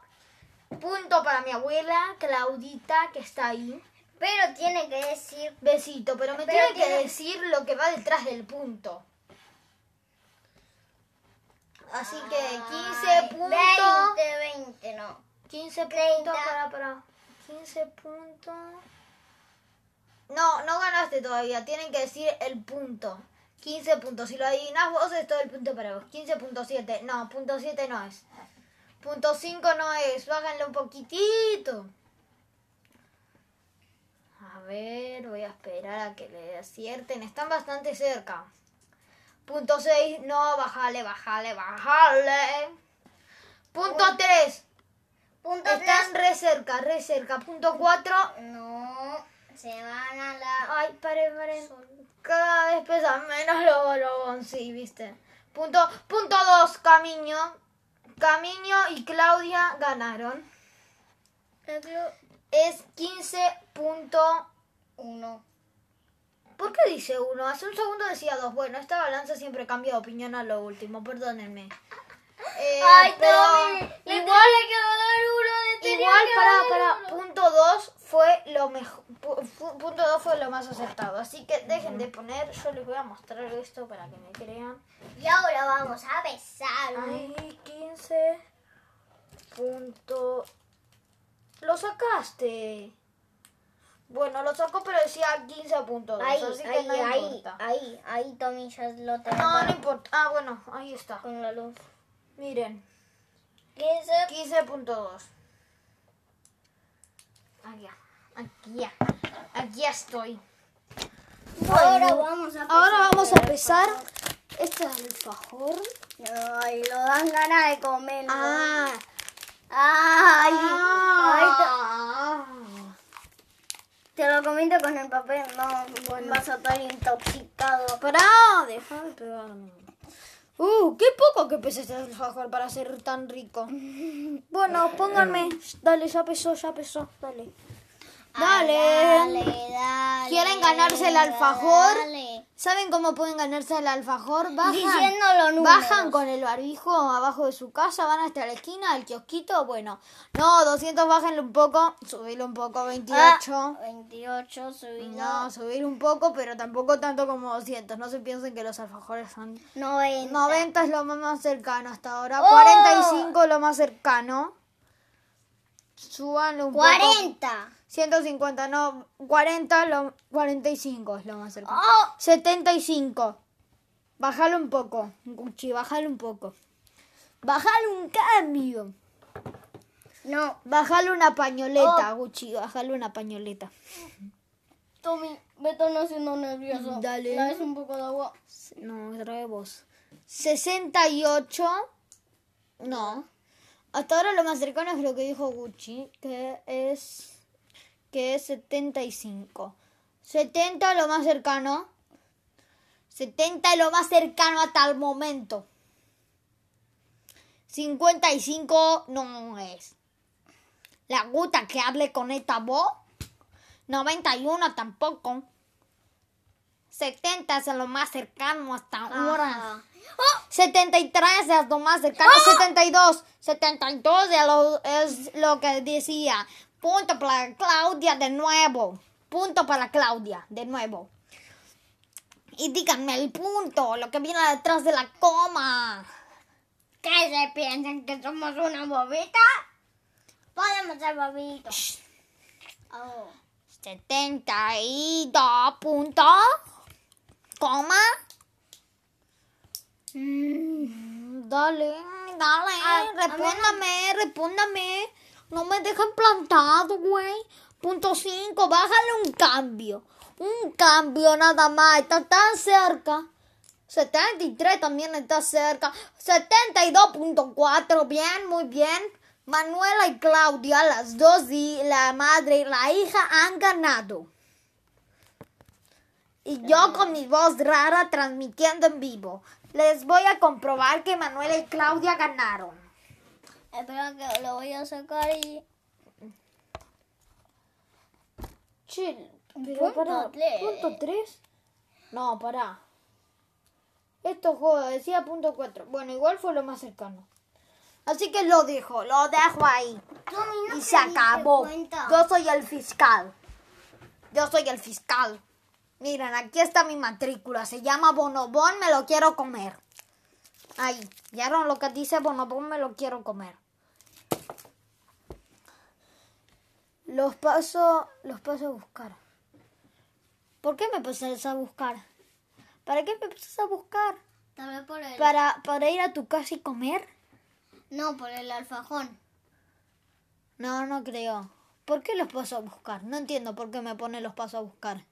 Punto para mi abuela, Claudita, que está ahí. Pero tiene que decir. Besito, pero me Pero tiene que decir lo que va detrás del punto. Así que 15 Ay, puntos. 20, 20, no. 15 30. puntos para, para. 15 puntos. No, no ganaste todavía. Tienen que decir el punto. 15 puntos. Si lo adivinas vos, es todo el punto para vos. 15.7. No, punto 7 no es. Punto 5 no es. Bájenle un poquitito. A ver, voy a esperar a que le acierten. Están bastante cerca. Punto 6, no, bajale, bajale, bajale. Punto 3. Punto Están tres. re cerca, re cerca. Punto 4. No. Se van a la. Ay, paren, paren. Cada vez pesan menos los bolobón, sí, viste. Punto, punto 2, Camiño. Camiño y Claudia ganaron. Es 15.1. Uno. ¿Por qué dice 1? Hace un segundo decía 2. Bueno, esta balanza siempre cambia de opinión a lo último, perdónenme. Eh, Ay, pero Tommy. Le igual, tenía que dar uno. Le igual que para, para uno. punto 2 fue lo mejor. pu- Punto 2 fue lo más acertado. Así que dejen de poner. Yo les voy a mostrar esto para que me crean. Y ahora vamos a besar. Ay, 15 punto. Lo sacaste. Bueno, lo sacó, pero decía 15.2. Ahí, así que ahí, no ahí, importa. ahí, ahí, Tommy ya lo tengo No, no importa. Ah, bueno, ahí está. con la luz. Miren, 15. 15.2. Aquí, aquí, ya. aquí estoy. ahora vamos a Ahora vamos a pesar. Este es el alfajor. Ay, lo dan ganas de comerlo. Ah, Ay, ay, ah. Te, lo comento con el papel, no, vas a estar intoxicado. Pará, deja de pegarme. Uh, qué poco que pesa este alfajor para ser tan rico. Bueno, pónganme. Dale, ya pesó, ya pesó. Dale. Dale. Dale, dale. ¿Quieren ganarse el alfajor? Dale. ¿Saben cómo pueden ganarse el alfajor? Bajan, los bajan con el barbijo abajo de su casa, van hasta la esquina del kiosquito. Bueno, no, 200 bájenle un poco, subirlo un poco, 28. Ah, 28 subido. No, subir un poco, pero tampoco tanto como 200. No se piensen que los alfajores son 90. 90 es lo más cercano hasta ahora. ¡Oh! 45 lo más cercano. Súbanlo un poco. 40. 150, no. 40, lo, 45 es lo más cercano. Oh, 75. Bájalo un poco. Gucci, bájalo un poco. Bájalo un cambio. no, Bájalo una pañoleta, Oh. Gucci. Bájalo una pañoleta. Tommy, me están haciendo nervioso. Dale. ¿Traes un poco de agua? No, trae vos. 68. No. Hasta ahora lo más cercano es lo que dijo Gucci, que es que es 75. 70 lo más cercano. 70 es lo más cercano hasta el momento. 55 no es. La guta que hable con esta voz. 91 tampoco. 70 es lo más cercano hasta ahora. Ajá. 73 es lo más cercano. 72. 72 es lo, es lo que decía. Punto para Claudia de nuevo. Punto para Claudia de nuevo. Y díganme el punto, lo que viene detrás de la coma. ¿Qué se piensan que somos una bobita? Podemos ser bobitos. Oh. 72 puntos. Coma. Mm, dale, dale, a respóndame, respóndame. No me dejen plantado, güey. Punto 5, bájale un cambio. Un cambio nada más, está tan cerca. 73 también está cerca. 72.4, bien, muy bien. Manuela y Claudia, las dos y la madre y la hija han ganado. Y yo con mi voz rara transmitiendo en vivo. Les voy a comprobar que Manuela y Claudia ganaron. Espera que lo voy a sacar y... Pero Punto pará, tres. ¿punto 3? No, pará. Esto juego decía punto 4. Bueno, igual fue lo más cercano. Así que lo dejo, lo dejo ahí. Tommy, ¿no Y se acabó. Yo soy el fiscal. Yo soy el fiscal. Miren, aquí está mi matrícula. Se llama Bonobón, me lo quiero comer. Ahí. ¿Vieron lo que dice Bonobón? Me lo quiero comer. Los paso, los paso a buscar. ¿Por qué me pasas a buscar? ¿Para qué me pasas a buscar? Por el... ¿Para, para ir a tu casa y comer? No, por el alfajón. No, no creo. ¿Por qué los paso a buscar? No entiendo por qué me pone los paso a buscar.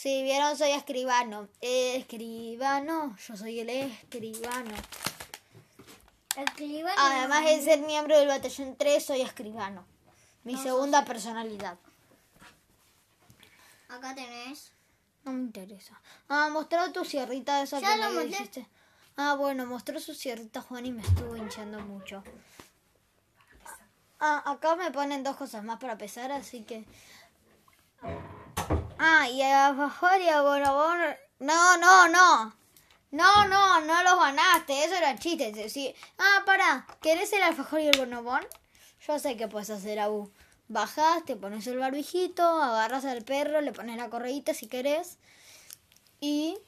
Si vieron, soy escribano. Escribano, yo soy el escribano. Clima Además de ser miembro del batallón 3, soy escribano. Mi segunda personalidad. Acá tenés. No me interesa. Ah, mostró tu sierrita esa Ya que lo me dijiste. Ah, bueno, mostró su sierrita Juan y me estuvo hinchando mucho. Ah, acá me ponen dos cosas más para pesar, así que... Ah, y a alfajor y a bonobón... No, no, no. No, no, no los ganaste. Eso era chiste. sí. Ah, pará. ¿Querés el alfajor y el bonobón? Yo sé que puedes hacer, Abu. Bajás, te pones el barbijito, agarras al perro, le pones la correíta si querés. Y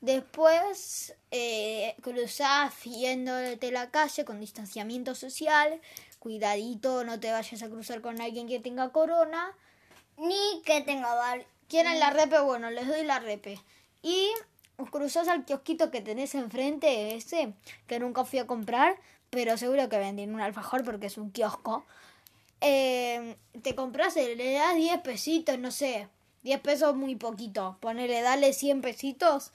después eh, cruzás yéndote la calle con distanciamiento social. Cuidadito, no te vayas a cruzar con alguien que tenga corona. Ni que tenga bar... ¿Quieren la repe? Bueno, les doy la repe. Y cruzás al kiosquito que tenés enfrente, ese, que nunca fui a comprar, pero seguro que venden un alfajor porque es un kiosco. Eh, te compras, le das 10 pesitos, no sé, 10 pesos muy poquito. Ponele, dale 100 pesitos.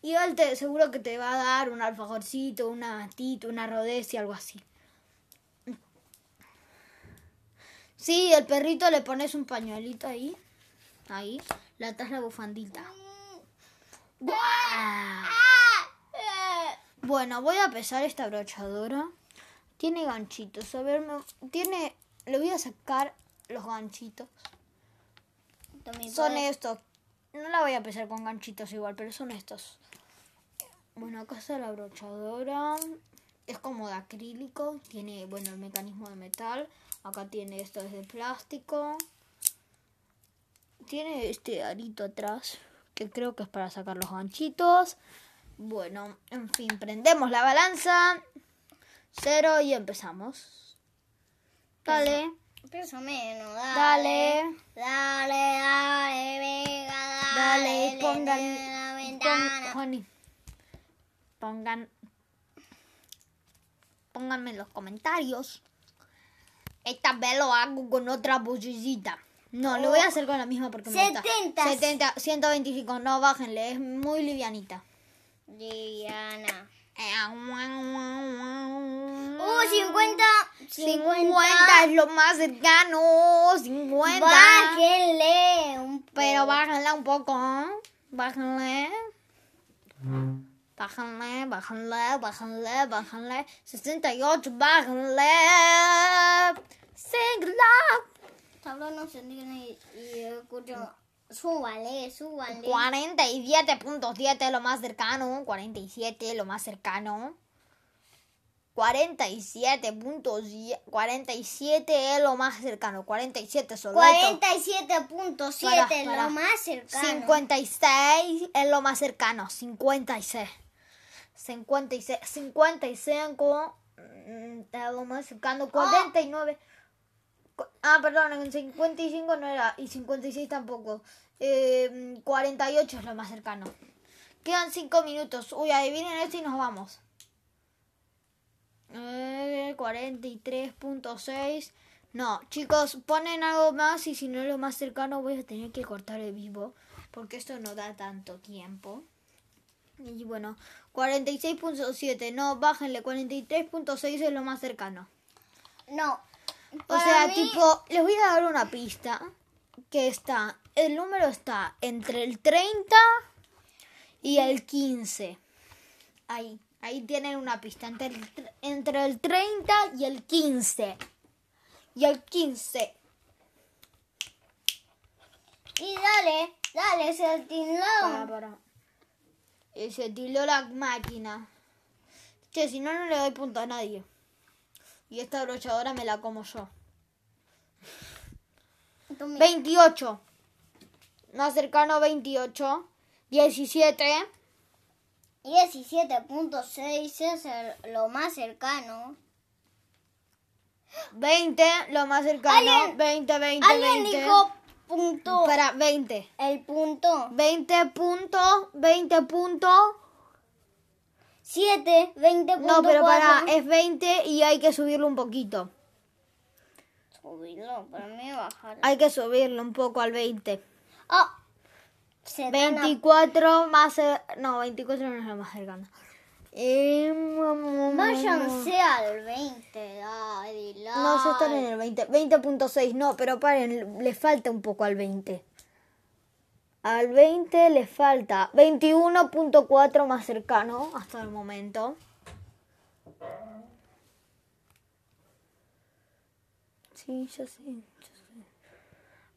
Y él te, seguro que te va a dar un alfajorcito, una tito, una rodecia, algo así. Sí, el perrito le pones un pañuelito ahí. Ahí. Le atas la bufandita. ¡Buah! Bueno, voy a pesar esta brochadora. Tiene ganchitos. A ver, me- tiene... Le voy a sacar los ganchitos. Son ¿puedes? estos. No la voy a pesar con ganchitos igual, pero son estos. Bueno, acá está la brochadora. Es como de acrílico. Tiene, bueno, el mecanismo de metal. Acá tiene esto es de plástico. Tiene este arito atrás. Que creo que es para sacar los ganchitos. Bueno, en fin, prendemos la balanza. Cero y empezamos. Dale. Peso menos, Dale. Dale, dale, venga, dale. Dale, pongan, la pon- ventana. Juani, pongan, pónganme en los comentarios. Esta vez lo hago con otra vocecita. No, lo voy a hacer con la misma porque me gusta. 70. 70, 125, no, bájenle, es muy livianita. Diana. Uh, Uh, 50. 50 es lo más cercano, 50. Bájenle un poco. Pero bájenla un poco, ¿eh? Bájenle. Bájenle, bájenle, bájenle, bájenle. 68, bájenle. Síguela. Pablo no se y, y escucho. Súbale, súbale. 47.7 lo más cercano. 47 lo más cercano. 47.7 47 es lo más cercano. 47 solo. 47.7 Para, es lo más cercano. 56 es lo más cercano. 56. 56. 55 mm, es lo más cercano. 49. Cu- Ah, perdón, en 55 no era. Y 56 tampoco. Eh, 48 es lo más cercano. Quedan 5 minutos. Uy, adivinen esto y nos vamos. Eh, 43.6. No, chicos, ponen algo más y si no es lo más cercano voy a tener que cortar el vivo porque esto no da tanto tiempo. Y bueno, 46.7. No, bájenle. 43.6 es lo más cercano. No. O para sea, mí- tipo, les voy a dar una pista. Que está, el número está entre el 30 y el 15. Ahí, ahí tienen una pista. Entre el, tr- entre el 30 y el 15. Y el 15. Y dale, dale, se Para, atinó. para. Y se tildó la máquina. Che, si no, no le doy punto a nadie. Y esta brochadora me la como yo. Tú mira. 28. Más cercano 28. 17. 17.6 es el- lo más cercano. 20. Lo más cercano. Alguien- 20, 20, Alguien 20. dijo punto. Para 20. El punto. 20 puntos. 20 puntos. 7, 20.4. No, pero para, es 20 y hay que subirlo un poquito. Subirlo, para mí bajar. Hay que subirlo un poco al 20. Ah, se dan a- 24 más... cer- No, 24 no es lo más cercano. Eh, Váyanse al 20, dale, No, ya están en el 20. 20.6, no, pero paren, le falta un poco al 20. Al 20 le falta 21.4 más cercano hasta el momento. Sí, ya sé, ya sé.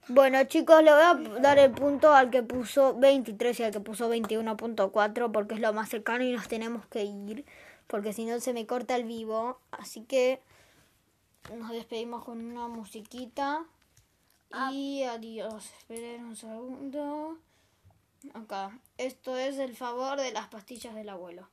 Bueno, chicos, le voy a dar el punto al que puso 23 y al que puso 21.4 porque es lo más cercano y nos tenemos que ir porque si no se me corta el vivo. Así que nos despedimos con una musiquita. Y adiós. Esperen un segundo. Acá. Esto es el favor de las pastillas del abuelo.